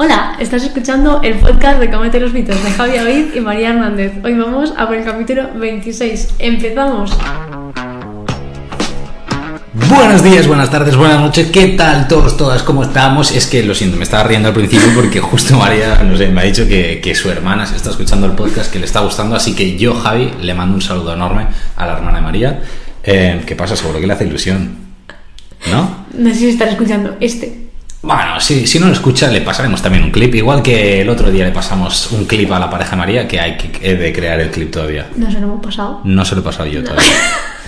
Hola, estás escuchando el podcast de Comete los mitos de Javi David y María Hernández. Hoy vamos a por el capítulo 26. Empezamos. Buenos días, buenas tardes, buenas noches, ¿qué tal todos, todas? ¿Cómo estamos? Es que lo siento, me estaba riendo al principio porque justo María, no sé, me ha dicho que, que su hermana se está escuchando el podcast, que le está gustando, así que yo, Javi, le mando un saludo enorme a la hermana de María. Eh, ¿Qué pasa? Seguro que le hace ilusión, ¿no? No sé si estar escuchando este. Bueno, si, si no lo escucha, le pasaremos también un clip. Igual que el otro día le pasamos un clip a la pareja María, que hay que he de crear el clip todavía. No se lo hemos pasado. No se lo he pasado yo todavía.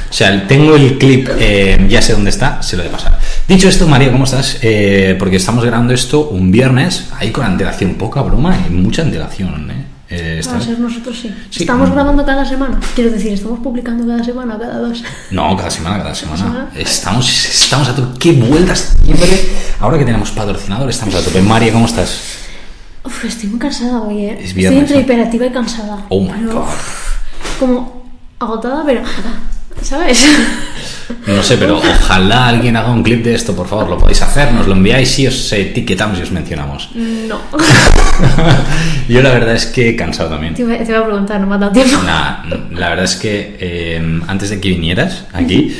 O sea, tengo el clip, eh, ya sé dónde está, se lo he de pasar. Dicho esto, María, ¿cómo estás? Eh, porque estamos grabando esto un viernes, ahí con antelación, poca broma y mucha antelación, ¿eh? Eh, vez. ser nosotros sí. Sí. Estamos grabando cada semana. Quiero decir, estamos publicando cada semana, cada dos. No, cada semana, cada semana. semana? Estamos, estamos a tope. ¡Qué vueltas siempre! Ahora que tenemos patrocinador, estamos a tope. María, ¿cómo estás? Uf, estoy muy cansada hoy, eh. Es viernes, estoy entre hiperativa y cansada. Oh my Pero, god. Como agotada, pero. ¿Sabes? No sé, pero ojalá alguien haga un clip de esto, por favor. Lo podéis hacer, nos lo enviáis y os etiquetamos y os mencionamos. No. Yo la verdad es que he cansado también. Te iba, a preguntar, no me ha dado tiempo. Nah, la verdad es que eh, antes de que vinieras aquí,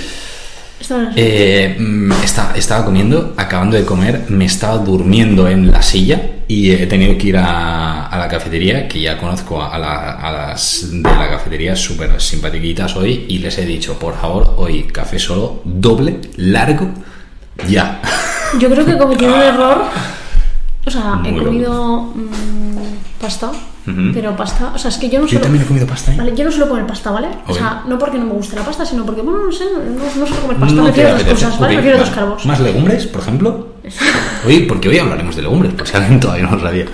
eh, mm, esta- estaba comiendo, acabando de comer, me estaba durmiendo en la silla y he tenido que ir a, a la cafetería, que ya conozco a, la- a las de la cafetería súper simpatiquitas hoy, y les he dicho, por favor, hoy café solo, doble, largo, ya. Yo creo que he cometido un error. O sea, he comido mm, pasta, pero pasta. O sea, es que yo no Yo suelo. también he comido pasta, ¿eh? Vale, yo no suelo comer pasta, ¿vale? O sea, no porque no me guste la pasta, sino porque, bueno, no sé, no, no suelo comer pasta. No prefiero otras cosas, ¿vale? Ok, Prefiero vale. otros carbos. ¿Más legumbres, por ejemplo? Hoy, porque hoy hablaremos de legumbres, por si alguien todavía no lo sabía.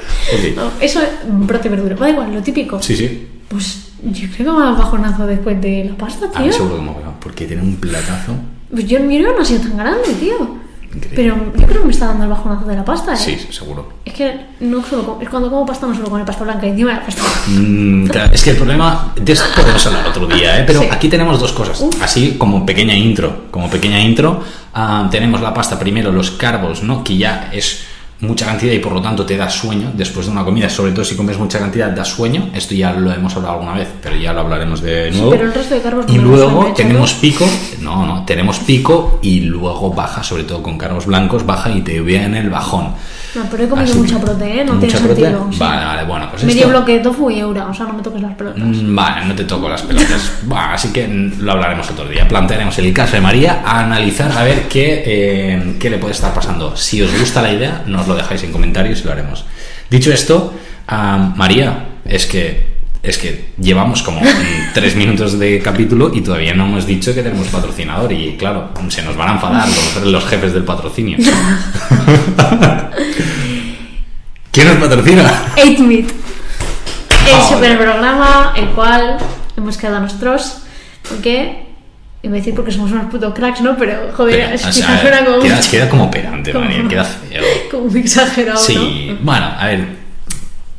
No, eso, brote y verdura. Da igual, lo típico. Sí, sí. Pues yo creo que me da bajonazo después de la pasta, A mí tío. seguro que me ha porque tiene un platazo. Pues yo mi no ha sido tan grande, tío. Increíble. Pero yo creo que me está dando el bajonazo de la pasta, ¿eh? Sí, seguro. Es que no suelo com- es cuando como pasta no suelo comer pasta blanca encima la pasta. Mm, claro, es que el problema, de esto podemos hablar otro día, ¿eh? pero Sí. aquí tenemos dos cosas, así como pequeña intro, como pequeña intro, ah, tenemos la pasta primero, los carbos, ¿no? que ya es mucha cantidad y por lo tanto te da sueño después de una comida, sobre todo si comes mucha cantidad da sueño, esto ya lo hemos hablado alguna vez, pero ya lo hablaremos de Sí, nuevo. pero el resto de carbos no y luego tenemos pico, no, no, tenemos pico y luego baja, sobre todo con carbos blancos, baja y te viene el bajón. No, pero he comido mucha proteína, no ¿Mucha tiene sentido. sí. Vale, vale, bueno, pues Medio esto- bloque de tofu y eura, o sea, no me toques las pelotas. Mm, Vale, no te toco las pelotas. Bueno, así que lo hablaremos otro día. Plantearemos el caso de María a analizar a ver qué, eh, qué le puede estar pasando. Si os gusta la idea, nos lo dejáis en comentarios y lo haremos. Dicho esto, María, es que es que llevamos como tres minutos de capítulo y todavía no hemos dicho que tenemos patrocinador y claro, se nos van a enfadar los, los jefes del patrocinio. ¿Quién nos patrocina? 8 Meat. El Joder. super programa, el cual hemos quedado nosotros. Porque. Iba a decir porque somos unos putos cracks, ¿no? Pero, joder, Pero, es o que sea, suena como, queda, queda como pedante, como- María, queda feo. como muy exagerado, Sí, ¿no? bueno, a ver,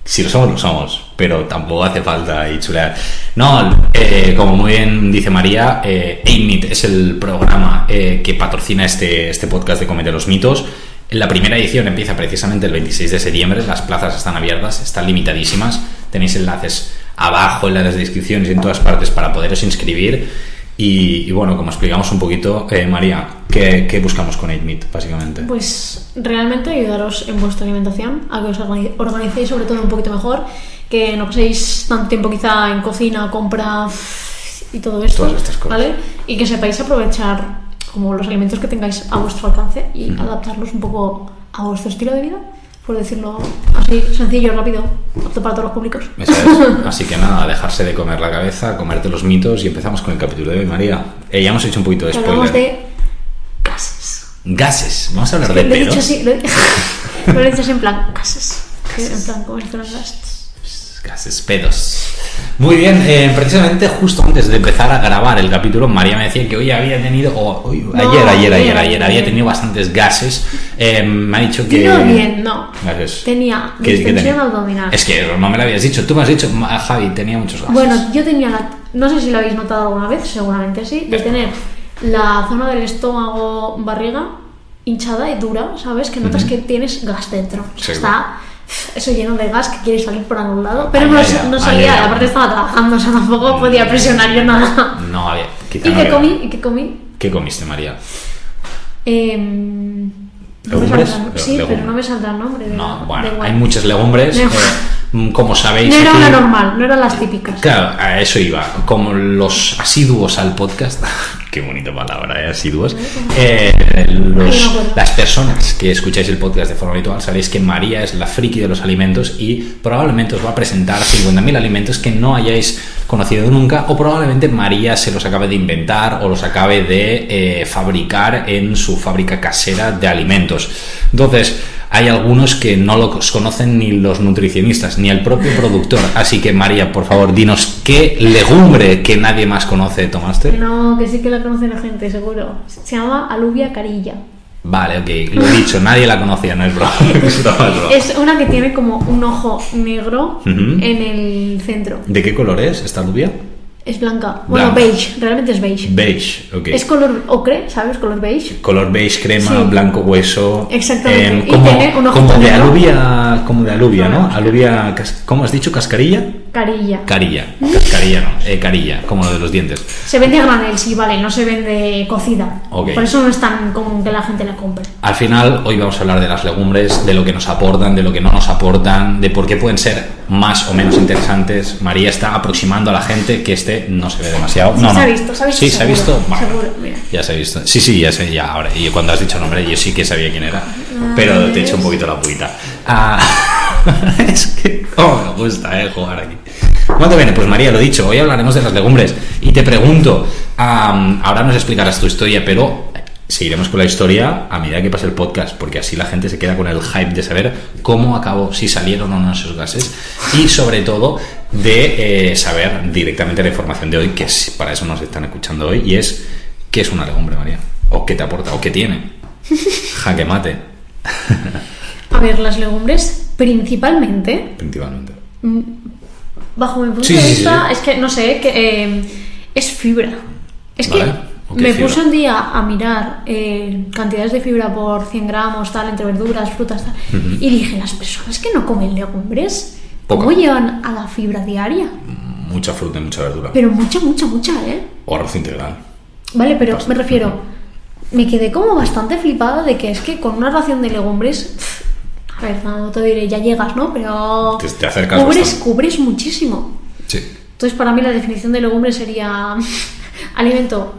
si lo somos, lo somos, pero tampoco hace falta y chulear. No, eh, como muy bien dice María, eh, 8-Meat es el programa eh, que patrocina este, este podcast de Comete los Mitos. La primera edición empieza precisamente el 26 de septiembre, las plazas están abiertas, están limitadísimas, tenéis enlaces abajo en las descripciones y en todas partes para poderos inscribir. Y, y bueno, como explicamos un poquito, eh, María, ¿qué, qué buscamos con 8-Meat, básicamente? Pues realmente ayudaros en vuestra alimentación, a que os organi- organicéis sobre todo un poquito mejor, que no paséis tanto tiempo quizá en cocina, compra y todo esto, Todas estas cosas. ¿vale? Y que sepáis aprovechar como los alimentos que tengáis a vuestro alcance y adaptarlos un poco a vuestro estilo de vida, por decirlo así, sencillo, rápido, apto para todos los públicos. Eso es. Así que nada, dejarse de comer la cabeza, comerte los mitos y empezamos con el capítulo de hoy, María. Eh, ya hemos hecho un poquito de Hablamos spoiler. de gases. Gases. Vamos a hablar Lo de he dicho así, lo he, lo he dicho así en plan gases. En plan, como si fueran gases. Gases, pedos. Muy bien, eh, precisamente justo antes de empezar a grabar el capítulo, María me decía que hoy había tenido, o hoy- No, ayer, ayer, ayer, ayer, había tenido bastantes gases. Eh, me ha dicho que. Dilo bien, no. Gases. Tenía ¿Qué- qué distensión abdominal. Es que no me lo habías dicho. Tú me has dicho, "Ma- Javi, tenía muchos gases. Bueno, yo tenía la. No sé si lo habéis notado alguna vez, seguramente sí, de tener la zona del estómago, barriga hinchada y dura, ¿sabes? Que notas Ujú. que tienes gas dentro. Sí. está eso lleno de gas que quiere salir por algún lado. Pero Ay, no, no ay, salía, aparte estaba trabajando, o sea, tampoco podía presionar yo nada. No, había. quizá ¿Y no qué comí? ¿Y qué comí? ¿Qué comiste, María? Em, no me ¿Legumbres? Le- sí, legumbres. pero no me saldrá el nombre. de No, la- bueno, hay muchas legumbres. Eh, mm, como sabéis. No era una normal, no eran las típicas. Claro, a eso iba. Como los asiduos al podcast, qué bonita palabra, ¿eh? asiduos. Eh, los- las personas que escucháis el podcast de forma habitual sabéis que María es la friki de los alimentos y probablemente os va a presentar 50.000 alimentos que no hayáis conocido nunca o probablemente María se los acabe de inventar o los acabe de eh, fabricar en su fábrica casera de alimentos. Entonces, hay algunos que no los conocen ni los nutricionistas ni el propio productor. Así que María, por favor, dinos qué legumbre que nadie más conoce tomaste. No, que sí que la conoce la gente, seguro. Se llama alubia carilla. Vale, ok, lo he dicho, nadie la conocía, no es broma. Es una que tiene como un ojo negro en el centro. ¿De qué color es esta alubia? Es blanca. Bueno, Blanca. beige, realmente es beige. Beige, ok. Es color ocre, ¿sabes? Color beige. Color beige, crema, Sí. blanco hueso. Exactamente. Y como, tiene un ojo como de alubia, como de alubia, ¿no? Cas- ¿cómo has dicho? ¿Cascarilla? Carilla. Carilla. Cascarilla no, eh, carilla, como lo de los dientes. Se vende a granel, sí, vale, no se vende cocida. Ok. Por eso no es tan común que la gente la compre. Al final, hoy vamos a hablar de las legumbres, de lo que nos aportan, de lo que no nos aportan, de por qué pueden ser más o menos interesantes. María está aproximando a la gente que este no se ve demasiado. Sí, no, se ha visto, se ha visto Sí, se ha seguro, visto. Seguro, mira. Ya se ha visto. Sí, sí, ya sé, ya ahora. Y cuando has dicho nombre, yo sí que sabía quién era. Pero te he hecho un poquito la puita. Ah, es que, oh, me gusta, eh, jugar aquí. Bueno, bien, pues María, lo dicho, hoy hablaremos de las legumbres. Y te pregunto, ahora nos explicarás tu historia, pero seguiremos con la historia a medida que pase el podcast, porque así la gente se queda con el hype de saber cómo acabó, si salieron o no esos gases, y sobre todo de eh, saber directamente la información de hoy, que es- para eso nos están escuchando hoy, y es qué es una legumbre, María, o qué te aporta, o qué tiene. Jaque mate, A ver, las legumbres, principalmente, principalmente. bajo mi punto Sí, de sí, vista, sí. es que, no sé, que eh, es fibra. Es que Vale, me fibra. puse un día a mirar eh, cantidades de fibra por 100 gramos, tal, entre verduras, frutas, tal, y dije, las personas que no comen legumbres, ¿cómo llevan a la fibra diaria? Mucha fruta y mucha verdura. Pero mucha, mucha, mucha, ¿eh? O arroz integral. Vale, pero me refiero, me quedé como bastante flipada de que es que con una ración de legumbres, a ver, no te diré, ya llegas, ¿no? Pero Te- te acercas cubres, bastante. cubres muchísimo. Sí. Entonces, para mí la definición de legumbres sería alimento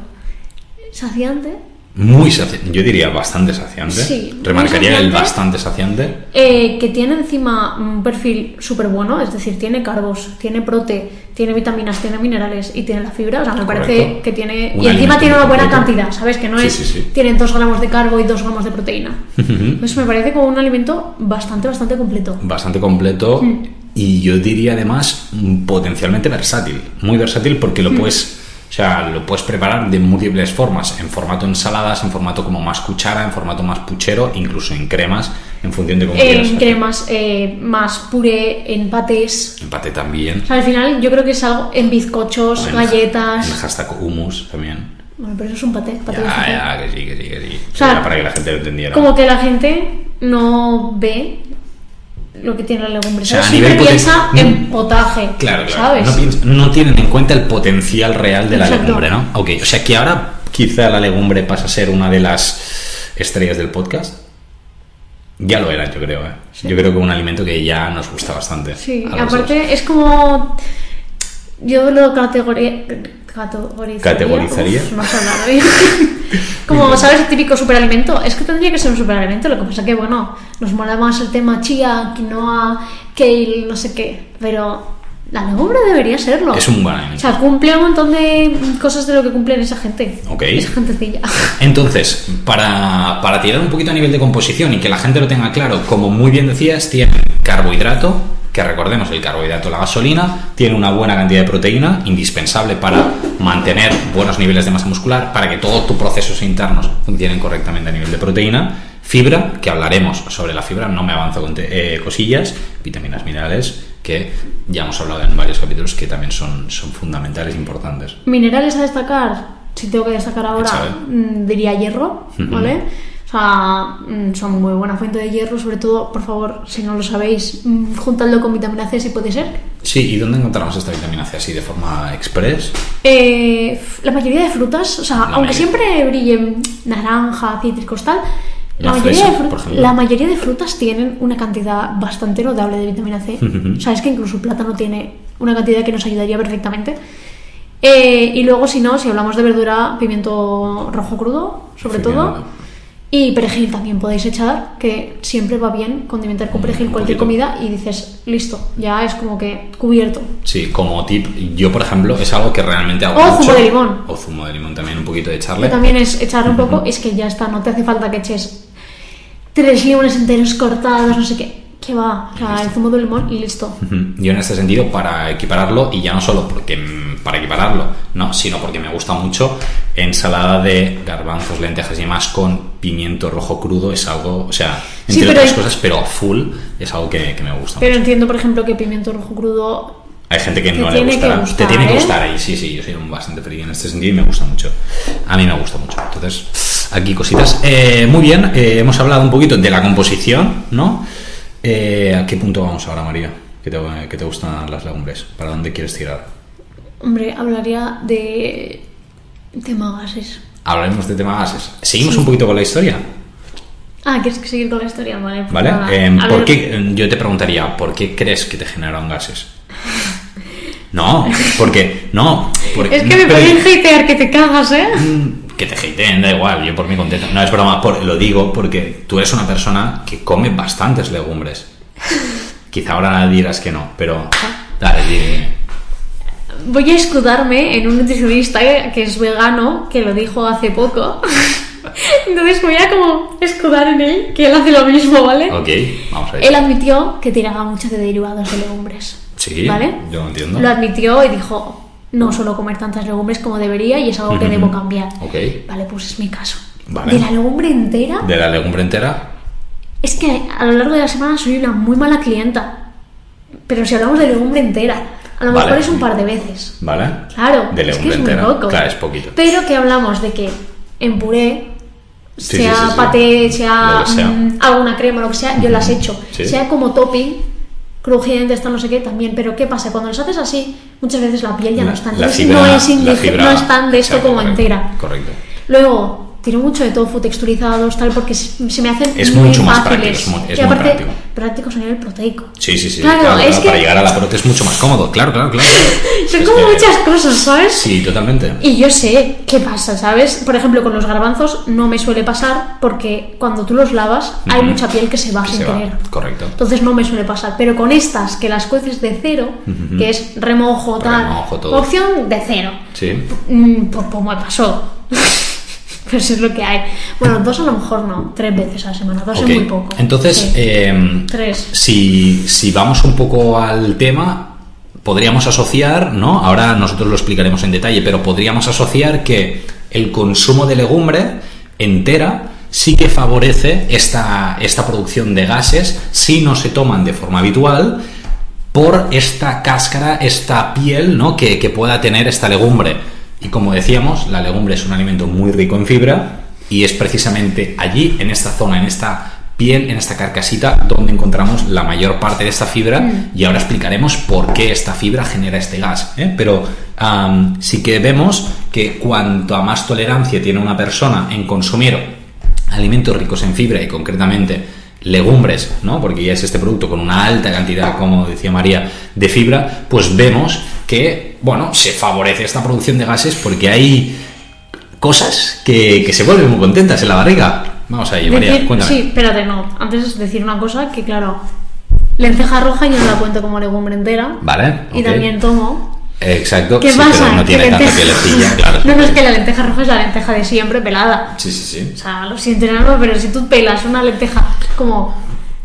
saciante, Muy saciante. Yo diría bastante saciante. Sí, Remarcaría el bastante saciante. eh, que tiene encima un perfil súper bueno, es decir, tiene carbos, tiene prote, tiene vitaminas, tiene minerales y tiene la fibra. O sea, me parece que tiene. Y encima tiene una buena completo. cantidad, ¿sabes? Que no Sí, es. sí, sí. Tiene 2 gramos de carbo y 2 gramos de proteína. Pues me parece como un alimento bastante, bastante completo. Bastante completo. Mm. Y yo diría además mm, potencialmente versátil. Muy versátil porque Mm. lo puedes. O sea, lo puedes preparar de múltiples formas, en formato ensaladas, en formato como más cuchara, en formato más puchero, incluso en cremas, en función de cómo. En cremas, eh, más puré, en patés. Empate también. O sea, al final yo creo que es algo en bizcochos, En- galletas. En hashtag hummus también. Bueno, pero eso es un paté. paté Ya, ya, que sí, que sí, que sí. O sea, Era para que la gente lo entendiera. Como que la gente no ve lo que tiene la legumbre. O sea, Siempre piensa no- en potaje. Claro, claro. ¿Sabes? No, tienen en cuenta el potencial real de la legumbre, ¿no? Ok, o sea que ahora quizá la legumbre pasa a ser una de las estrellas del podcast. Ya lo era, yo creo, ¿eh? Yo creo que un alimento que ya nos gusta bastante. Sí, dos. aparte es como. Yo lo categori- categorizaría. ¿Categorizaría? Uf, como, ¿sabes? El típico superalimento. Es que tendría que ser un superalimento. Lo que pasa que, bueno, nos mola más el tema chía, quinoa, kale, no sé qué. Pero la legumbre debería serlo. Es un buen O alimento. sea, cumple un montón de cosas de lo que cumplen esa gente. Ok. Esa gentecilla. Entonces, para, para tirar un poquito a nivel de composición y que la gente lo tenga claro, como muy bien decías, tiene carbohidrato, que recordemos el carbohidrato, la gasolina, tiene una buena cantidad de proteína, indispensable para mantener buenos niveles de masa muscular, para que todos tus procesos internos funcionen correctamente a nivel de proteína, fibra, que hablaremos sobre la fibra, no me avanzo con eh, cosillas, vitaminas, minerales, que ya hemos hablado en varios capítulos que también son, son fundamentales e importantes. Minerales a destacar, si tengo que destacar ahora, mm, diría hierro. ¿vale? O sea, mm, son muy buena fuente de hierro, sobre todo, por favor, si no lo sabéis, mm, juntadlo con vitamina C si puede ser. Sí, ¿y dónde encontramos esta vitamina C así de forma express? Eh, la mayoría de frutas, o sea, aunque siempre brillen naranja, cítricos, tal, la, La mayoría, de la mayoría de frutas tienen una cantidad bastante notable de vitamina C. O sea, es que incluso el plátano tiene una cantidad que nos ayudaría perfectamente. Eh, y luego, si no, si hablamos de verdura, pimiento rojo crudo, sobre todo. Y perejil también podéis echar, que siempre va bien condimentar con perejil Un cualquier comida y dices, listo, ya es como que cubierto. Sí, como tip, yo por ejemplo, es algo que realmente hago O mucho. zumo de limón. O zumo de limón también, un poquito de Que echarle. también es echar un poco, es que ya está, no te hace falta que eches tres limones enteros cortados, no sé qué. Que va, o sea, el zumo de limón y listo. Yo en este sentido, para equipararlo, y ya no solo porque para equipararlo, no, sino porque me gusta mucho, ensalada de garbanzos, lentejas y demás con pimiento rojo crudo es algo, o sea, entre otras cosas, pero full es algo que, que me gusta Pero mucho. entiendo, por ejemplo, que pimiento rojo crudo. Hay gente que no le gustará. gustar, Te tiene que ¿eh? gustar ahí, sí, sí, yo soy un bastante friki en este sentido y me gusta mucho. A mí me gusta mucho. Entonces, aquí cositas. Eh, muy bien, eh, hemos hablado un poquito de la composición, ¿no? Eh, ¿A qué punto vamos ahora, María? ¿Qué te, qué te gustan las legumbres? ¿Para dónde quieres tirar? Hombre, hablaría de. tema gases. Hablaremos de tema gases. Seguimos un poquito con la historia, Ah, ¿quieres seguir con la historia? Vale. pues ¿vale? nada. Eh, A ¿por qué, yo te preguntaría, ¿por qué crees que te generan gases? No, porque, no, porque, Es que me pueden hatear que te cagas, ¿eh? Mm, Que te hateen, da igual, yo por mi contento. No, es broma, por- lo digo porque tú eres una persona que come bastantes legumbres. Quizá ahora dirás que no, pero dale, dime. Voy a escudarme en un nutricionista que es vegano, que lo dijo hace poco. Entonces voy a como escudar en él, que él hace lo mismo, ¿vale? Ok, vamos a ver. Él admitió que tiraba mucho de derivados de legumbres. Sí, ¿Vale? yo lo entiendo. Lo admitió y dijo, no suelo comer tantas legumbres como debería y es algo que debo cambiar. Ok. Vale, pues es mi caso. Vale. De la legumbre entera, De la legumbre entera, es que a lo largo de la semana soy una muy mala clienta. Pero si hablamos de legumbre entera, a lo Vale. mejor es un par de veces. ¿vale? Claro, De es que legumbre es muy entera. poco. Claro, es poquito. Pero que hablamos de que en puré, Sí, sea sí, paté, sea, sea. mm, alguna crema, lo que sea, yo las echo. Sea como topping, crujiente, esto no sé qué, también. Pero ¿qué pasa? Cuando las haces así, muchas veces la piel ya no la es- fibra- no es, la indije- fibra- no es tan de esto como correcto, entera. Correcto. Luego, tiro mucho de tofu texturizados, tal, porque se me hacen Es muy mucho más fáciles. práctico, es muy- es y muy aparte, práctico. prácticos a nivel proteico. Sí, sí, sí. Claro, claro, es claro, que- Para llegar a la prote es mucho más cómodo. Claro, claro, claro. Son Es como que- muchas cosas, ¿sabes? Sí, totalmente. Y yo sé qué pasa, ¿sabes? Por ejemplo, con los garbanzos no me suele pasar porque cuando tú los lavas hay Ujú. mucha piel que se va Que sin se va. querer. Correcto. Entonces no me suele pasar. Pero con estas, que las cueces de cero, Ujú. que es remojo, tal, Remojo, opción de cero. Sí. Mm, Pues como me pasó. Pero eso es lo que hay. Bueno, dos a lo mejor no, tres veces a la semana, dos es muy poco. Entonces, Sí. eh, Tres. si, si vamos un poco al tema, podríamos asociar, ¿no? Ahora nosotros lo explicaremos en detalle, pero podríamos asociar que el consumo de legumbre entera sí que favorece esta, esta producción de gases si no se toman de forma habitual por esta cáscara, esta piel ¿no? que, que pueda tener esta legumbre. Y como decíamos, la legumbre es un alimento muy rico en fibra y es precisamente allí, en esta zona, en esta piel, en esta carcasita, donde encontramos la mayor parte de esta fibra Mm. y ahora explicaremos por qué esta fibra genera este gas. ¿eh? Pero sí que vemos que cuanto a más tolerancia tiene una persona en consumir alimentos ricos en fibra y concretamente legumbres, ¿no? Porque ya es este producto con una alta cantidad, como decía María, de fibra, pues vemos que, bueno, se favorece esta producción de gases porque hay cosas que, que se vuelven muy contentas en la barriga. Vamos a ello, María, Decir- cuéntame. Sí, espérate, no. Antes decir una cosa que, claro, lenteja roja yo no la cuento como legumbre entera. Vale, Y también tomo. Exacto, ¿Qué sí, pasa? pero no tiene tanta pielecilla, claro. No, no, es que la lenteja roja es la lenteja de siempre pelada. Sí, sí, sí. O sea, lo siento, no, pero si tú pelas una lenteja como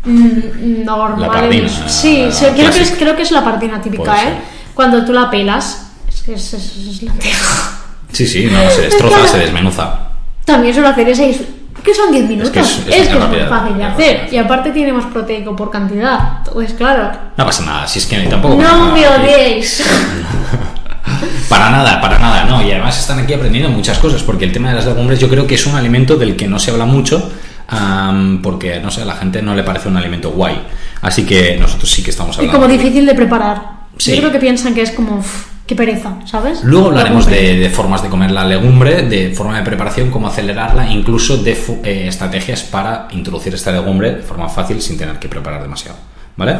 mm, normal. La pardina, sí, la sí, creo, que es, clásica. creo que es la pardina típica, ¿eh? Cuando tú la pelas, es que es, es- es lenteja. Sí, sí, no, se destroza, se desmenuza. También suelo hacer ese. Que son 10 minutos. que es- Es es que es, muy fácil de es hacer. rápida. Y aparte tiene más proteico por cantidad. Pues claro. No pasa nada, si es que tampoco... No me odiéis. Para nada, para nada, no. Y además están aquí aprendiendo muchas cosas, porque el tema de las legumbres yo creo que es un alimento del que no se habla mucho, am, porque, no sé, a la gente no le parece un alimento guay. Así que nosotros sí que estamos Y hablando. como difícil de preparar. Sí. Yo creo que piensan que es como, "Uf, qué pereza, ¿sabes? Luego hablaremos de, de formas de comer la legumbre, de forma de preparación, cómo acelerarla, incluso de eh, estrategias para introducir esta legumbre de forma fácil sin tener que preparar demasiado. ¿Vale?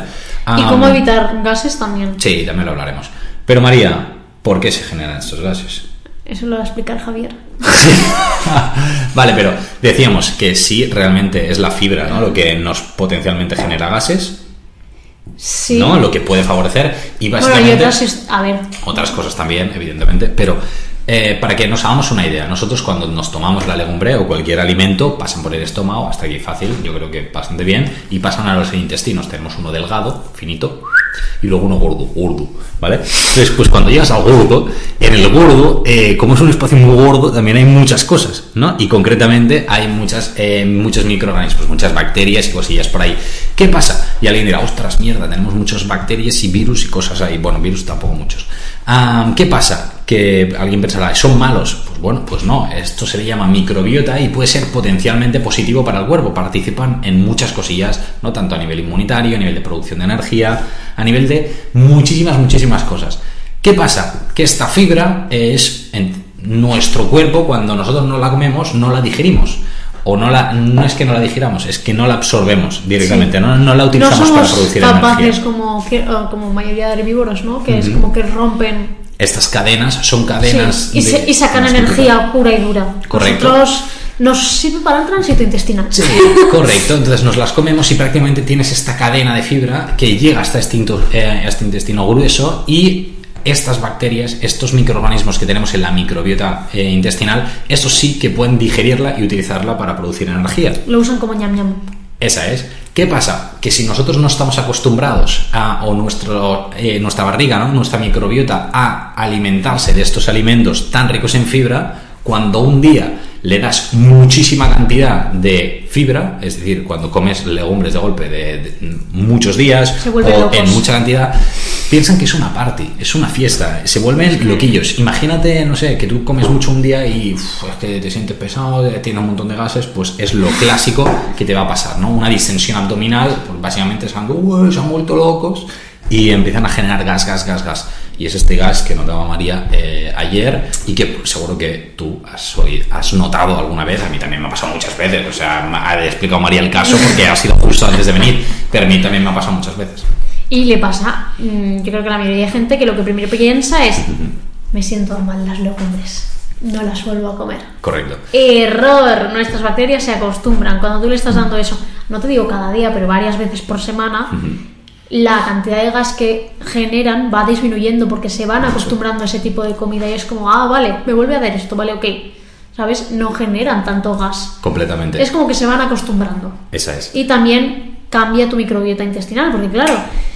Y Am, cómo evitar gases también. Sí, también lo hablaremos. Pero María, ¿por qué se generan estos gases? Eso lo va a explicar Javier. vale, pero decíamos que sí, realmente es la fibra ¿no? lo que nos potencialmente genera gases, Sí. ¿no? lo que puede favorecer y bueno, básicamente y otras, a ver, otras cosas también, evidentemente, pero eh, para que nos hagamos una idea, nosotros cuando nos tomamos la legumbre o cualquier alimento pasan por el estómago, hasta aquí fácil, yo creo que bastante bien, y pasan a los intestinos. Tenemos uno delgado, finito, y luego uno gordo, gordo, ¿vale? Entonces, pues cuando llegas al gordo, en el gordo, eh, como es un espacio muy gordo, también hay muchas cosas, ¿no? Y concretamente hay muchas, eh, muchos microorganismos, muchas bacterias y cosillas por ahí. ¿Qué pasa? Y alguien dirá, ostras, mierda, tenemos muchas bacterias y virus y cosas ahí. Bueno, virus tampoco muchos. Ah, ¿Qué pasa? Que alguien pensará, ¿son malos? Pues bueno, pues no. Esto se le llama microbiota y puede ser potencialmente positivo para el cuerpo. Participan en muchas cosillas, no tanto a nivel inmunitario, a nivel de producción de energía, a nivel de muchísimas, muchísimas cosas. ¿Qué pasa? Que esta fibra es en nuestro cuerpo, cuando nosotros no la comemos, no la digerimos. O no la, no es que no la digiramos, es que no la absorbemos directamente, Sí. no, no la no utilizamos para somos producir capaces energía. como, como mayoría de herbívoros, ¿no? Que es como que rompen Estas cadenas son cadenas. sí, y, se- de- y sacan energía pura y dura. Correcto. Nosotros nos sirve para el tránsito intestinal. Sí, correcto. Entonces nos las comemos y prácticamente tienes esta cadena de fibra que llega hasta este, eh, este intestino grueso y estas bacterias, estos microorganismos que tenemos en la microbiota eh, intestinal, estos sí que pueden digerirla y utilizarla para producir energía. Lo usan como ñam ñam. Esa es. ¿Qué pasa? Que si nosotros no estamos acostumbrados a, o nuestro, eh, nuestra barriga, ¿no? nuestra microbiota, a alimentarse de estos alimentos tan ricos en fibra, cuando un día le das muchísima cantidad de fibra, es decir, cuando comes legumbres de golpe de, de muchos días o locos. en mucha cantidad, piensan que es una party, es una fiesta, se vuelven loquillos. Imagínate, no sé, que tú comes mucho un día y uf, es que te sientes pesado, tienes un montón de gases, pues es lo clásico que te va a pasar, ¿no? Una distensión abdominal, pues básicamente es algo, "Uy, se han vuelto locos y empiezan a generar gas, gas, gas, gas. Y es este gas que notaba María eh, ayer y que seguro que tú has, oído- has notado alguna vez. A mí también me ha pasado muchas veces. O sea, me ha explicado María el caso porque ha sido justo antes de venir, pero a mí también me ha pasado muchas veces. Y le pasa, mm, yo creo que la mayoría de gente que lo que primero piensa es, me siento mal las legumbres, no las vuelvo a comer. Correcto. Error, nuestras bacterias se acostumbran. Cuando tú le estás dando eso, no te digo cada día, pero varias veces por semana, la cantidad de gas que generan va disminuyendo porque se van acostumbrando a ese tipo de comida y es como, ah, vale, me vuelve a dar esto, vale, ok. ¿Sabes? No generan tanto gas. Completamente. Es como que se van acostumbrando. Esa es. Y también cambia tu microbiota intestinal, porque claro,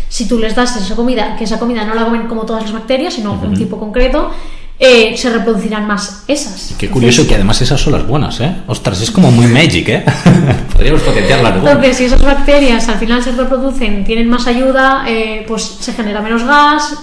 si tú les das esa comida, que esa comida no la comen como todas las bacterias, sino un tipo concreto, eh, se reproducirán más esas. Qué curioso que además esas son las buenas, ¿eh? Ostras, es como muy magic, ¿eh? Podríamos potenciar la Entonces, si esas bacterias al final se reproducen, tienen más ayuda, eh, pues se genera menos gas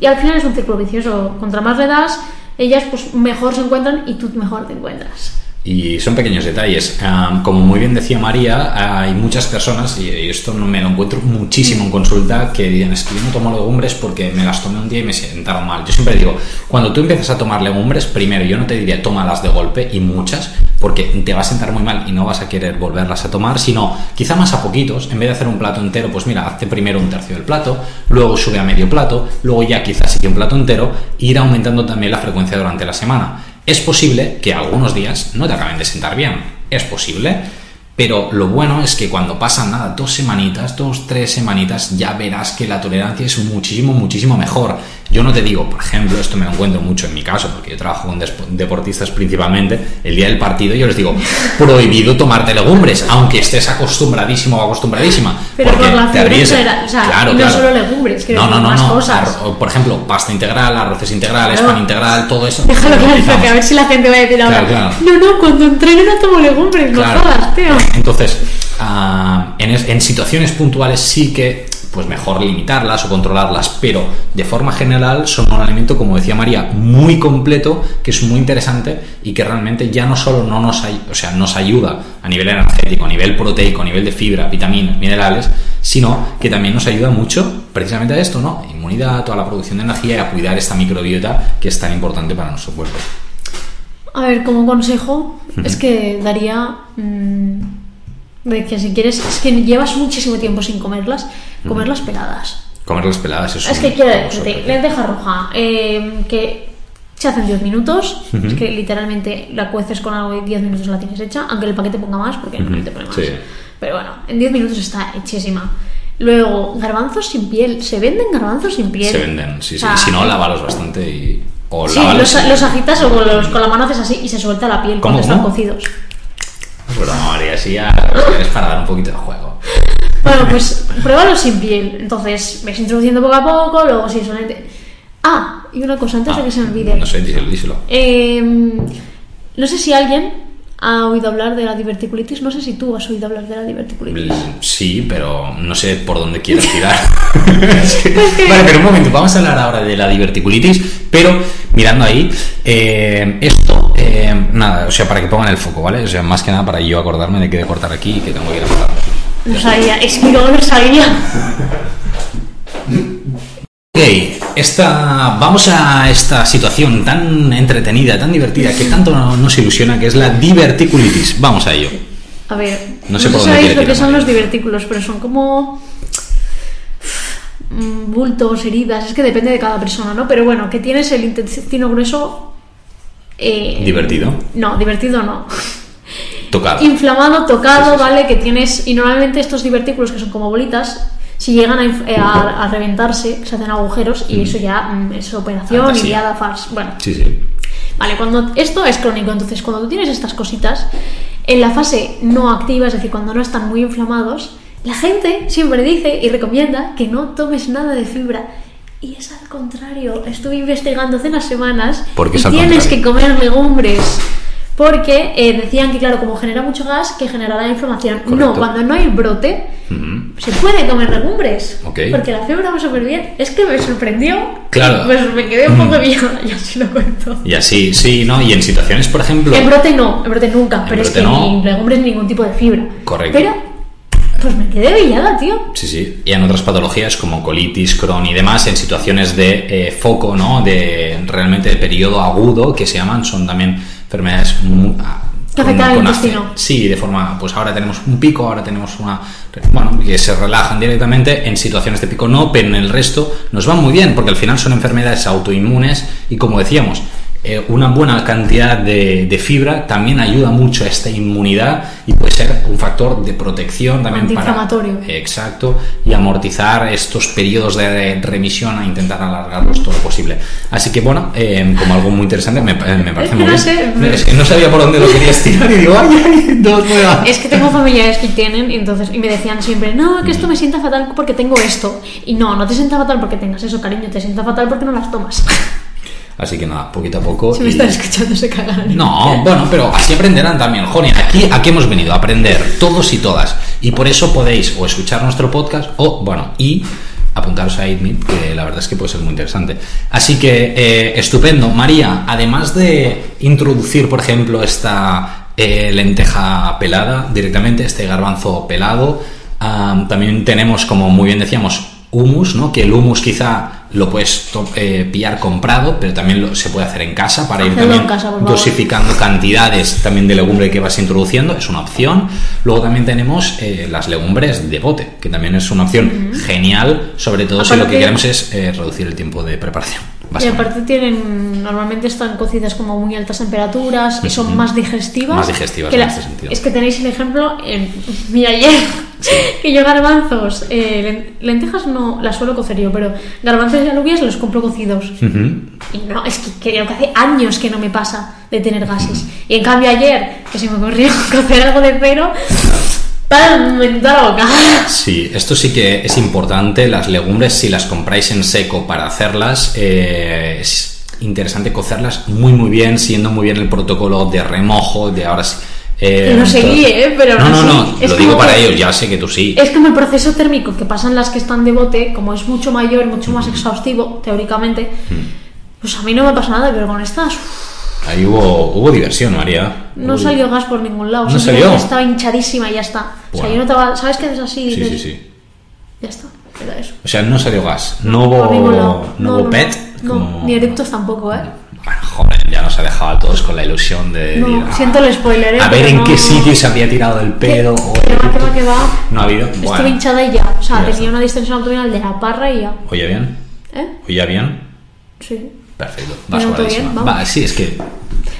y al final es un círculo vicioso. Contra más le das, ellas pues mejor se encuentran y tú mejor te encuentras. Y son pequeños detalles. Como muy bien decía María, hay muchas personas, y esto me lo encuentro muchísimo en consulta, que dicen, es que yo no tomo legumbres porque me las tomé un día y me sentaron mal. Yo siempre digo, cuando tú empiezas a tomar legumbres, primero yo no te diría tómalas de golpe y muchas, porque te va a sentar muy mal y no vas a querer volverlas a tomar, sino quizá más a poquitos, en vez de hacer un plato entero, pues mira, hazte primero un tercio del plato, luego sube a medio plato, luego ya quizás sigue un plato entero, e ir aumentando también la frecuencia durante la semana. Es posible que algunos días no te acaben de sentar bien, es posible, pero lo bueno es que cuando pasan nada, dos semanitas, dos, tres semanitas, ya verás que la tolerancia es muchísimo, muchísimo mejor. Yo no te digo, por ejemplo, esto me lo encuentro mucho en mi caso, porque yo trabajo con deportistas principalmente, el día del partido yo les digo, prohibido tomarte legumbres, aunque estés acostumbradísimo o acostumbradísima. Pero porque por la te fibra o sea, Claro, no claro. solo legumbres, quiero no, no, no, más no. cosas. Arro- Por ejemplo, pasta integral, arroces integrales, Claro. pan integral, todo eso. Déjalo lo claro, que a ver si la gente va a decir ahora. No, no, cuando entreno no tomo legumbres, no jodas, tío. Entonces, ah, en, en situaciones puntuales sí que pues mejor limitarlas o controlarlas, pero de forma general son un alimento, como decía María, muy completo, que es muy interesante y que realmente ya no solo no nos, o sea, nos ayuda a nivel energético, a nivel proteico, a nivel de fibra, vitaminas, minerales, sino que también nos ayuda mucho precisamente a esto, ¿no? Inmunidad, toda la producción de energía y a cuidar esta microbiota que es tan importante para nuestro cuerpo. A ver, como consejo, es que daría. mm, de que si quieres. Es que llevas muchísimo tiempo sin comerlas, comerlas peladas. Comer las peladas es Es que quiero decirte, lenteja roja, eh, que se hacen 10 minutos, es que literalmente la cueces con algo y 10 minutos la tienes hecha, aunque el paquete ponga más, porque no te pone más. Sí. Pero bueno, en 10 minutos está hechísima. Luego, garbanzos sin piel. ¿Se venden garbanzos sin piel? Se venden, sí, sí. O sea, si no, lávalos bastante y... O Sí, los, y- los agitas o con, los- con la mano haces así y se suelta la piel ¿Cómo, cuando están cocidos. Bueno, María, sí, ya es para dar un poquito de juego. Bueno, pues pruébalo sin piel. Entonces, ves introduciendo poco a poco, luego si solamente... Ah, y una cosa antes de que se me olvide. No sé, díselo, díselo. Eh, no sé si alguien ha oído hablar de la diverticulitis. No sé si tú has oído hablar de la diverticulitis. Sí, pero no sé por dónde quieres tirar. Vale, pero un momento, vamos a hablar ahora de la diverticulitis, pero mirando ahí, eh, esto, eh, nada, o sea, para que pongan el foco, ¿vale? O sea, más que nada para yo acordarme de que de cortar aquí y que tengo que ir a cortar. No sabía, es que no lo sabía. Ok, esta, vamos a esta situación tan entretenida, tan divertida, que tanto nos ilusiona, que es la diverticulitis. Vamos a ello. A ver, No no, sé sé por sabéis lo que son los divertículos, pero son como mm, bultos, heridas, es que depende de cada persona, ¿no? Pero bueno, que tienes el intestino grueso... eh, ¿Divertido? No, divertido no. Tocado. Inflamado, tocado, Sí, sí, sí. ¿vale? Que tienes... Y normalmente estos divertículos que son como bolitas, si llegan a, eh, a- a reventarse, se hacen agujeros y eso ya mm, es operación Fantasía. y liada fars. Bueno, Sí, sí. Vale, cuando esto es crónico, entonces cuando tú tienes estas cositas, en la fase no activa, es decir, cuando no están muy inflamados, la gente siempre dice y recomienda que no tomes nada de fibra. Y es al contrario, estuve investigando hace unas semanas ¿Por qué y tienes contrario? que comer legumbres. Porque eh, decían que, claro, como genera mucho gas, que generará inflamación. Correcto. No, cuando no hay brote, Ujú. se puede comer legumbres. Ok. Porque la fibra va súper bien. Es que me sorprendió. Claro. Pues me quedé un poco pillada, y así lo cuento. Y así, sí, ¿no? Y en situaciones, por ejemplo... En brote no, en brote nunca, pero es brote que no. ni legumbres ni ningún tipo de fibra. Correcto. Pero, pues me quedé pillada, tío. Sí, sí. Y en otras patologías como colitis, Crohn y demás, en situaciones de eh, foco, ¿no? De realmente de periodo agudo, que se llaman, son también enfermedades mu- ah, Que afectan al intestino. Sí, de forma, pues ahora tenemos un pico, ahora tenemos una, bueno, que se relajan directamente, en situaciones de pico no, pero en el resto nos van muy bien, porque al final son enfermedades autoinmunes y como decíamos, eh, una buena cantidad de, de fibra también ayuda mucho a esta inmunidad y puede ser un factor de protección también para Antiinflamatorio. exacto y amortizar estos periodos de remisión a intentar alargarlos todo lo posible así que bueno eh, como algo muy interesante me, eh, me parece muy no bien es que no sabía por dónde lo querías tirar y digo ay ay dos nuevas Es que tengo familiares que tienen y entonces y me decían siempre, no, que esto me sienta fatal porque tengo esto. Y no, no te sienta fatal porque tengas eso, cariño, te sienta fatal porque no las tomas. Así que nada poquito a poco Si me y- están escuchando se cagan. No, bueno, pero así aprenderán también. Joder, aquí, aquí hemos venido a aprender todos y todas. Y por eso podéis o escuchar nuestro podcast o, bueno, y apuntaros a Meet, que la verdad es que puede ser muy interesante. Así que, eh, estupendo. María, además de introducir, por ejemplo, esta eh, lenteja pelada directamente, este garbanzo pelado, ah, también tenemos, como muy bien decíamos, humus, ¿no? Que el humus quizá lo puedes eh, pillar comprado, pero también lo- se puede hacer en casa para ir también casa, dosificando cantidades también de legumbre que vas introduciendo, es una opción. Luego también tenemos eh, las legumbres de bote, que también es una opción genial, sobre todo si lo que queremos es eh, reducir el tiempo de preparación. Y aparte tienen, normalmente están cocidas como a muy altas temperaturas y son más digestivas. Más digestivas que en la- este sentido. Es que tenéis el ejemplo, en, mira ayer, que yo garbanzos, eh, len- lentejas no las suelo cocer yo, pero garbanzos y alubias los compro cocidos. Y no, es que creo que hace años que no me pasa de tener gases. Y en cambio ayer, que se me ocurrió cocer algo de cero, para me da la boca. Sí, esto sí que es importante. Las legumbres, si las compráis en seco para hacerlas, eh, es interesante cocerlas muy muy bien, siendo muy bien el protocolo de remojo, de ahora sí, Eh, no guíe, ¿eh? Pero no, no, no, es lo digo para que- ellos, ya sé que tú sí. Es como el proceso térmico que pasan las que están de bote, como es mucho mayor, mucho más exhaustivo, teóricamente, pues a mí no me pasa nada, pero con estas uff, Ahí hubo, hubo diversión, María. no Hubo- salió gas por ningún lado. ¿No salió? Estaba hinchadísima y ya está. O sea, yo notaba, ¿sabes qué haces así? Sí, sí, sí. Ya está, era eso. O sea, no salió gas, no hubo, lado. no hubo PET. No, como- ni eructos tampoco, ¿eh? Bueno, joder, ya nos ha dejado a todos con la ilusión de. No, ah, siento el spoiler, ¿eh? A ver en no- qué sitio se había tirado el pedo. Que el va, eructo. va. No ha habido. Estuve Bueno, hinchada y ya. O sea, Ya tenía está. una distensión abdominal de la parra y ya. ¿Oye bien? ¿Eh? ¿Oye bien? Sí. Perfecto. Me Va noto sobradísima. bien, vamos. Va, sí, es que.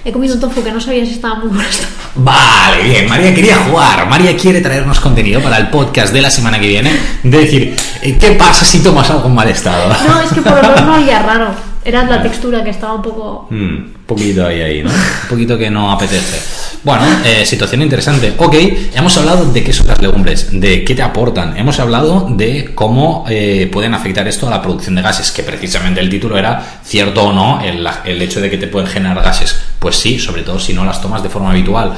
He comido un tofu que no sabía si estaba muy bueno. Vale, bien. María quería jugar. María quiere traernos contenido para el podcast de la semana que viene. De decir, eh, ¿qué pasa si tomas algo en mal estado? No, es que por olor no olía raro. Era la textura que estaba un poco. Mm, un poquito ahí, ahí, ¿no? Un poquito que no apetece. Bueno, eh, situación interesante. Ok, hemos hablado de qué son las legumbres, de qué te aportan. Hemos hablado de cómo eh, pueden afectar esto a la producción de gases, que precisamente el título era cierto o no el, hecho de que te pueden generar gases. Pues sí, sobre todo si no las tomas de forma habitual.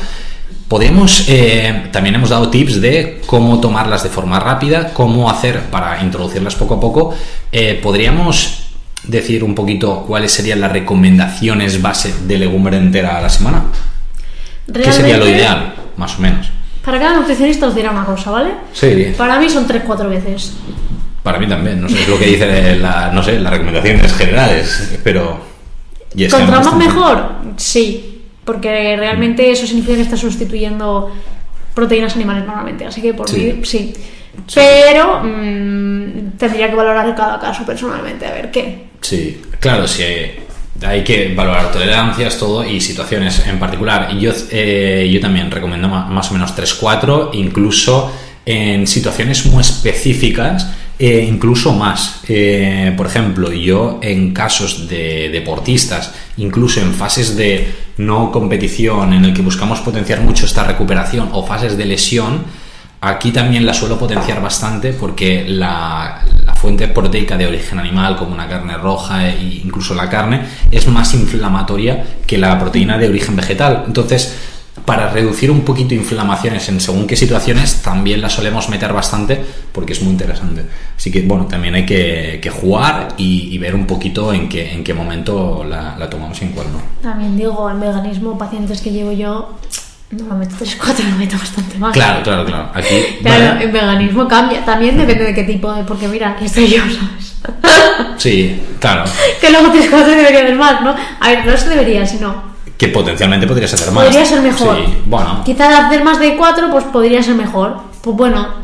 Podemos, eh, también hemos dado tips de cómo tomarlas de forma rápida, cómo hacer para introducirlas poco a poco. Podríamos decir un poquito cuáles serían las recomendaciones base de legumbre entera a la semana. ¿Qué sería lo ideal, más o menos? Para cada nutricionista os dirá una cosa, ¿vale? Sí, Para mí son 3-4 veces. para mí también. No sé, es lo que dice la, no sé, las recomendaciones generales, pero... y ¿Contra más mejor? Sí. Porque realmente eso significa que estás sustituyendo proteínas animales normalmente. Así que por Sí. mí, sí. Pero mm, tendría que valorar cada caso personalmente, a ver qué. Sí, claro, sí. Hay que valorar tolerancias, todo y situaciones en particular. Yo, eh, yo también recomiendo más o menos 3-4, incluso en situaciones muy específicas, eh, incluso más. Eh, por ejemplo, yo en casos de deportistas, incluso en fases de no competición, en el que buscamos potenciar mucho esta recuperación o fases de lesión, Aquí también la suelo potenciar bastante porque la, la fuente proteica de origen animal, como una carne roja e incluso la carne, es más inflamatoria que la proteína de origen vegetal. Entonces, para reducir un poquito inflamaciones en según qué situaciones, también la solemos meter bastante porque es muy interesante. Así que, bueno, también hay que, jugar y, y ver un poquito en qué, en qué momento la, tomamos y en cuál no. También digo, en veganismo, pacientes que llevo yo, normalmente 3-4 lo meto bastante más. Claro, claro, claro. Aquí, Claro, vale. en veganismo cambia. También depende de qué tipo de. Porque mira, aquí estoy yo, ¿sabes? Sí, claro. que luego 3-4 debería haber más, ¿no? A ver, no se debería, sino. Que potencialmente podrías hacer más. Podría ser mejor. Sí, bueno. Quizás hacer más de 4, pues podría ser mejor. Pues bueno.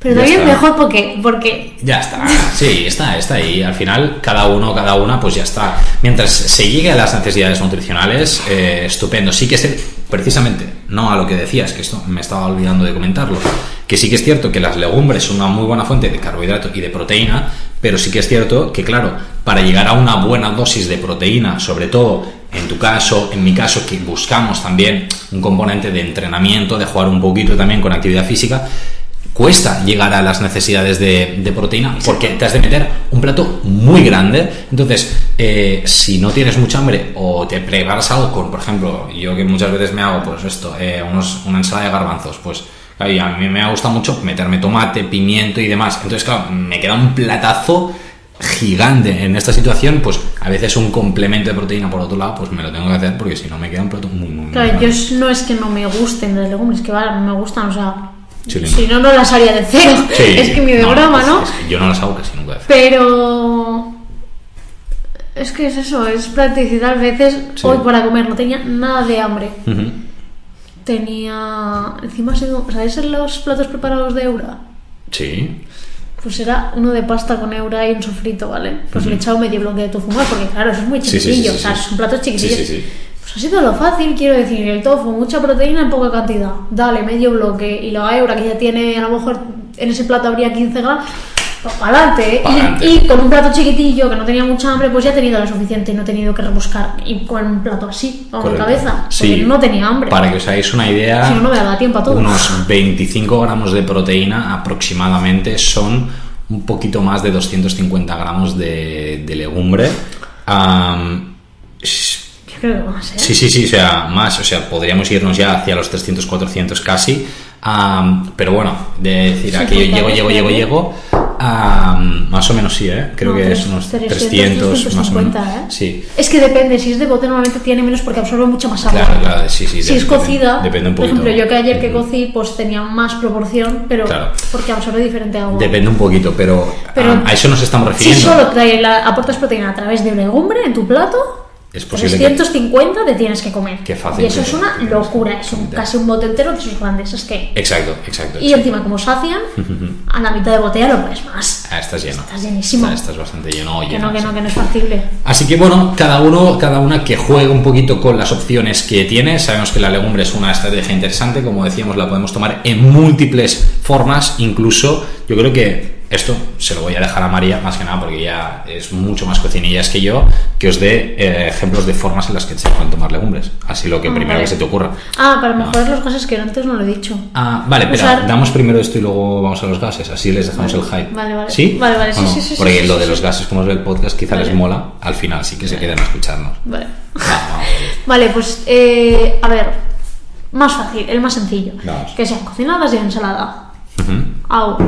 Pero también mejor porque. Porque. Ya está, sí, está, está ahí. Al final, cada uno, cada una, pues ya está. Mientras se llegue a las necesidades nutricionales, eh, estupendo. Sí que es el- precisamente, no a lo que decías, que esto me estaba olvidando de comentarlo, que sí que es cierto que las legumbres son una muy buena fuente de carbohidrato y de proteína, pero sí que es cierto que, claro, para llegar a una buena dosis de proteína, sobre todo en tu caso, en mi caso, que buscamos también un componente de entrenamiento, de jugar un poquito también con actividad física, cuesta llegar a las necesidades de, de proteína porque te has de meter un plato muy grande. Entonces, eh, si no tienes mucha hambre o te preparas algo con, por ejemplo, yo que muchas veces me hago, pues esto, eh, unos, una ensalada de garbanzos, pues y a mí me ha gustado mucho meterme tomate, pimiento y demás. Entonces, claro, me queda un platazo gigante en esta situación, pues a veces un complemento de proteína por otro lado, pues me lo tengo que hacer porque si no me queda un plato muy, muy, muy Claro, grande. yo no es que no me gusten las legumbres, que vale, me gustan, o sea. Si no, no las haría de cero. Sí, es que mi diagrama, es- ¿no? es yo no las hago casi nunca. Pero. Es que es eso, es practicidad. A veces, Sí. hoy para comer no tenía nada de hambre. Ujú. Tenía. Encima, ¿sabéis los platos preparados de Eura? Sí. Pues era uno de pasta con Eura y un sofrito, ¿vale? Pues le he echado medio bloque de tofu más, porque claro, eso es muy chiquitillo, sí, o sea, sí. son platos chiquitillos. Pues ha sido lo fácil, quiero decir, el tofu, mucha proteína en poca cantidad. Dale, medio bloque. Y la Eura, que ya tiene, a lo mejor en ese plato habría 15 gramos. Pues para adelante, ¿eh? Y, y con un plato chiquitillo que no tenía mucha hambre, pues ya he tenido lo suficiente y no he tenido que rebuscar. Y con un plato así, con Correcto. cabeza, porque Sí. no tenía hambre. Para que os hagáis una idea, Si no, no me daba tiempo a todo. unos 25 gramos de proteína aproximadamente son un poquito más de 250 gramos de, de legumbre. Yo creo que más, ¿eh? Sí, sí, sí, o sea, más, o sea, podríamos irnos ya hacia los 300, 400 casi. am, pero bueno, de decir, aquí yo llego, llego, llego, llego. am, más o menos sí, ¿eh? Creo No, que tres- es unos 300, 300, más o menos. 350, ¿eh? Sí. Es que depende, si es de bote normalmente tiene menos porque absorbe mucha más agua. Claro, claro, sí, sí. si de- es cocida, Depende un por poquito. ejemplo, yo que ayer que cocí, pues tenía más proporción, pero Claro. porque absorbe diferente agua. Depende un poquito, pero, Pero a eso nos estamos Si refiriendo. solo trae la, aportas proteína a través de legumbre en tu plato, Es posible que- 350 te tienes que comer. Qué fácil Y eso que- es una que- locura, es un- que- casi un bote entero de esos grandes. Es que. Exacto, exacto. Y exacto. encima, como sacian, a la mitad de botella lo puedes más. Ah, estás lleno. Estás llenísimo. Estás, estás bastante lleno. Que lleno, no, que no, que no es factible. Así que bueno, cada uno, cada una que juegue un poquito con las opciones que tiene. Sabemos que la legumbre es una estrategia interesante, como decíamos, la podemos tomar en múltiples formas, incluso yo creo que esto se lo voy a dejar a María, más que nada porque ella es mucho más cocinillas que yo, que os dé eh, ejemplos de formas en las que se pueden tomar legumbres. Así lo que Ah, primero vale. que se te ocurra. Ah, para mejorar los gases que antes no lo he dicho. Ah, vale, pero Usar- damos primero esto y luego vamos a los gases, así les dejamos Vale, el hype. vale, vale. ¿Sí? Vale, vale, sí, sí, sí, Porque sí, lo sí, de los gases, como es del podcast, quizá les mola, al final sí que se queden a escucharnos. Vale. Va, vamos a ver. Vale, pues, eh, a ver, más fácil, el más sencillo. Vamos. Que sean cocinadas y ensalada. Ujú. Au.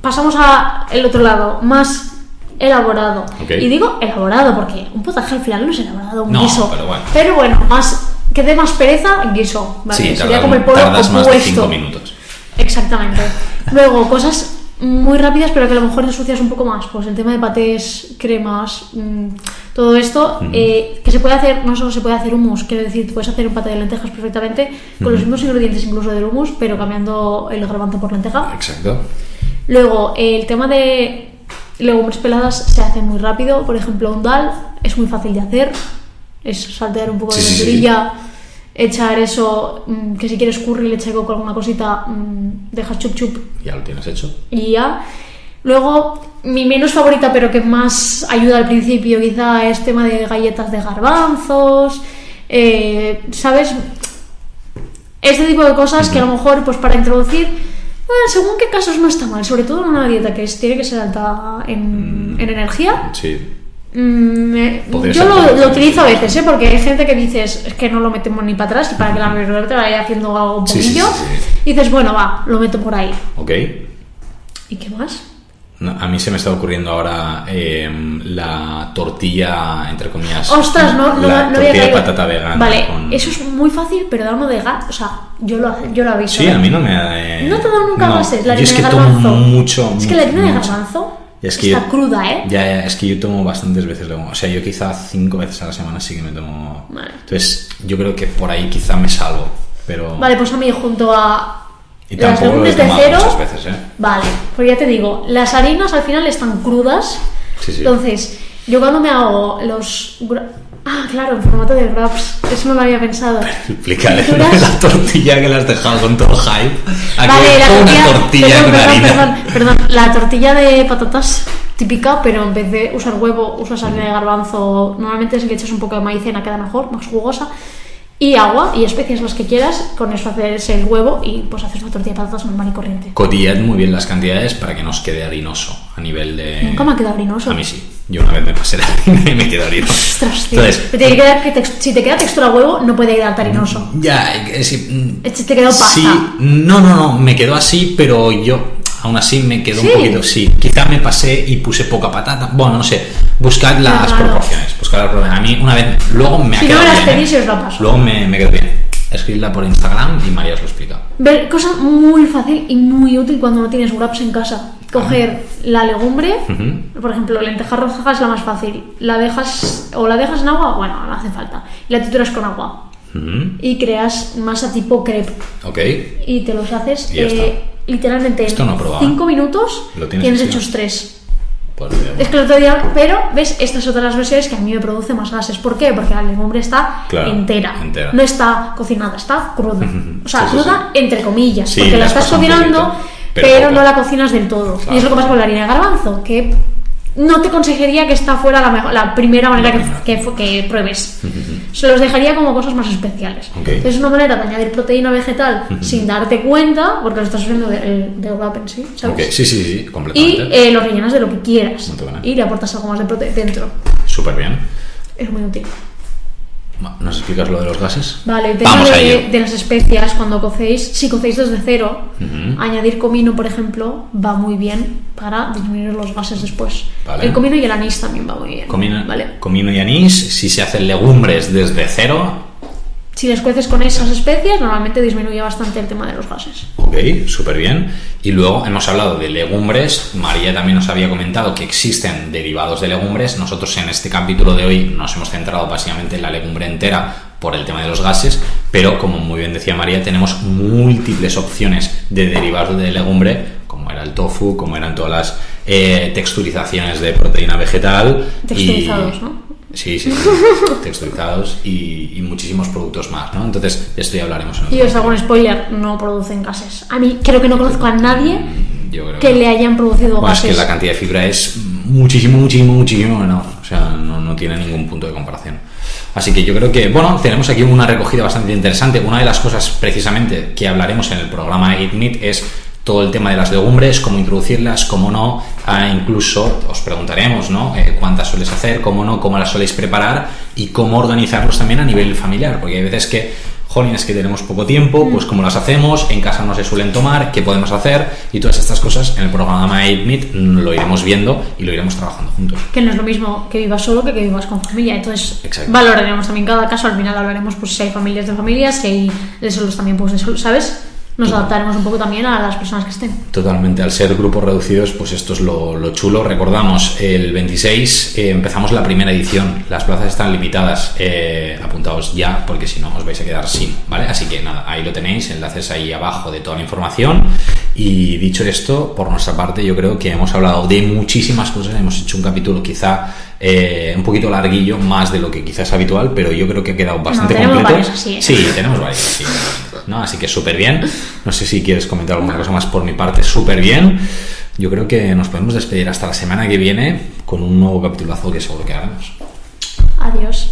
Pasamos a el otro lado, más elaborado. Y digo elaborado porque un potaje al final no es elaborado, un No, guiso. pero bueno. Pero bueno, más que dé más pereza, guiso. Vale, Sí, sería como el polo tardas más de opuesto. 5 minutos. Exactamente. Luego, cosas muy rápidas, pero que a lo mejor ensucias un poco más. Pues el tema de patés, cremas, mm, todo esto, eh, que se puede hacer, no solo se puede hacer hummus, quiero decir, puedes hacer un paté de lentejas perfectamente con los mismos ingredientes incluso del hummus, pero cambiando el garbanzo por lenteja. Exacto. Luego, el tema de legumbres peladas se hace muy rápido. Por ejemplo, un dal es muy fácil de hacer. Es saltear un poco Sí, de sí, sí. lenturilla, echar eso, mm, que si quieres curry, leche de coco, alguna cosita, mm, dejas chup chup Ya lo tienes hecho. y ya. Luego, mi menos favorita, pero que más ayuda al principio, quizá es tema de galletas de garbanzos. eh, ¿Sabes? Este tipo de cosas que a lo mejor, pues para introducir, ah, según qué casos no está mal, sobre todo en una dieta que es- tiene que ser alta en, en energía. Sí. Mm, Podría yo lo, utilizo a veces, ¿eh? porque hay gente que dices es que no lo metemos ni para atrás y para que la verdad vaya haciendo algo un sí, poquillo. sí, sí. Y dices, bueno, va, lo meto por ahí. Ok. ¿Y qué más? No, a mí se me está ocurriendo ahora eh, la tortilla, entre comillas. Ostras, no, no, la no había tortilla de patata vegana. Vale, con- eso es muy fácil, pero da uno de gas. O sea, yo lo, yo lo he visto. Sí, a mí no me da. eh, No te da nunca no. gases, la Yo es que de tomo garbanzo. mucho. Es que la harina de garbanzo Y es que está yo- cruda, ¿eh? Ya, ya, es que yo tomo bastantes veces luego. O sea, yo quizá cinco veces a la semana sí que me tomo. Vale. Entonces, yo creo que por ahí quizá me salvo. Pero. Vale, pues a mí junto a y las tampoco lo he tomado cero. muchas veces, ¿eh? Vale, pues ya te digo, las harinas al final están crudas. Sí, sí. Entonces, yo cuando me hago los. Ah, claro, en formato de wraps. Eso no lo había pensado. Explícale la tortilla que le has dejado con todo hype. Aquí Vale, la tortilla, una tortilla perdón, con perdón, harina. perdón, perdón, la tortilla de patatas típica, pero en vez de usar huevo, usas harina de garbanzo. Normalmente si le echas un poco de maicena queda mejor, más jugosa. Y agua y especias las que quieras, con eso haces el huevo y pues haces una tortilla de patatas normal y corriente. Cotillad muy bien las cantidades para que no os quede harinoso a nivel de. Nunca me ha quedado harinoso. A mí sí. Yo una vez me pasé la harina y me quedó harinoso. Ostras, tío. Entonces, Pero tiene que quedar que tex- si te queda textura huevo, no puede quedarte harinoso. ya, sí, mm, Es que te quedó pasta. Sí, no, no, no, me quedó así, pero yo aún así me quedó Sí. un poquito, sí. Quizá me pasé y puse poca patata. Bueno, no sé. Buscad las proporciones. Las proporciones. A mí una vez, luego me ha Si no quedado me las bien. pedís, ¿eh? os la paso. Luego me, me bien. Escribidla por Instagram y María os lo explica. Ver, cosa muy fácil y muy útil cuando no tienes wraps en casa. Coger la legumbre, por ejemplo, lenteja roja es la más fácil. La dejas o la dejas en agua, bueno, no hace falta. Y la trituras con agua y creas masa tipo crepe Ok. y te los haces eh, literalmente no en probado. 5 minutos Lo tienes tienes hecho. hechos tres. Pues, Es que el otro día, pero ves, esta es otra de las versiones que a mí me produce más gases. ¿Por qué? Porque la legumbre está Claro, entera. entera. No está cocinada, está cruda. O sea, Sí, sí, cruda entre comillas, porque la estás cocinando, poquito, pero, no la cocinas del todo. Claro. Y es lo que pasa con la harina de garbanzo, que no te consejería que esta fuera la, mejor- la primera manera que, que, pruebes. Se los dejaría como cosas más especiales. Es una manera de añadir proteína vegetal sin darte cuenta, porque lo estás usando de, de wrap en sí, sí, sí, sí, Y completamente. eh, lo rellenas de lo que quieras. Y le aportas algo más de proteína dentro. Súper bien. Es muy útil. ¿Nos explicas lo de los gases? Vale, el tema de, de las especias, cuando cocéis, si cocéis desde cero, añadir comino, por ejemplo, va muy bien para disminuir los gases después. Vale. El comino y el anís también va muy bien. Comino, ¿vale? comino y anís, si se hacen legumbres desde cero, Si les cueces con esas especias, normalmente disminuye bastante el tema de los gases. Ok, súper bien. Y luego hemos hablado de legumbres. María también nos había comentado que existen derivados de legumbres. Nosotros en este capítulo de hoy nos hemos centrado básicamente en la legumbre entera por el tema de los gases, pero como muy bien decía María, tenemos múltiples opciones de derivados de legumbre, como era el tofu, como eran todas las eh, texturizaciones de proteína vegetal. y- Texturizados, ¿no? Sí, sí, texturizados y, y muchísimos productos más, ¿no? Entonces, de esto ya hablaremos en otro Y os hago un spoiler, no producen gases. A mí creo que no conozco a nadie Yo creo que le hayan producido Bueno, es gases. que la cantidad de fibra es muchísimo, muchísimo, muchísimo menor. O sea, no, no tiene ningún punto de comparación. Así que yo creo que, bueno, tenemos aquí una recogida bastante interesante. Una de las cosas precisamente que hablaremos en el programa Meat es todo el tema de las legumbres, cómo introducirlas, cómo no, Ah, incluso os preguntaremos, ¿no? Eh, cuántas sueles hacer, cómo no, cómo las soléis preparar y cómo organizarlos también a nivel familiar, porque hay veces que, jolín, es que tenemos poco tiempo, pues cómo las hacemos, en casa no se suelen tomar, qué podemos hacer y todas estas cosas en el programa Eat Meat mm, lo iremos viendo y lo iremos trabajando juntos. Que no es lo mismo que vivas solo que que vivas con familia. Entonces, Exacto. valoraremos también cada caso. Al final hablaremos pues, si hay familias de familias, si hay de solos también, pues de solos, ¿sabes? Nos adaptaremos un poco también a las personas que estén. Totalmente, al ser grupos reducidos, pues esto es lo, lo chulo. Recordamos, el 26 eh, empezamos la primera edición, las plazas están limitadas, eh, apuntaos ya porque si no os vais a quedar sin, ¿vale? Así que nada, ahí lo tenéis, enlaces ahí abajo de toda la información. Y dicho esto, por nuestra parte yo creo que hemos hablado de muchísimas cosas, hemos hecho un capítulo quizá eh, un poquito larguillo, más de lo que quizás es habitual, pero yo creo que ha quedado bastante tenemos completo. varios así, ¿eh? Sí, tenemos varios así. ¿no? Así que súper bien. No sé si quieres comentar alguna cosa más por mi parte, súper bien. Yo creo que nos podemos despedir hasta la semana que viene con un nuevo capitulazo que seguro que haremos. Adiós.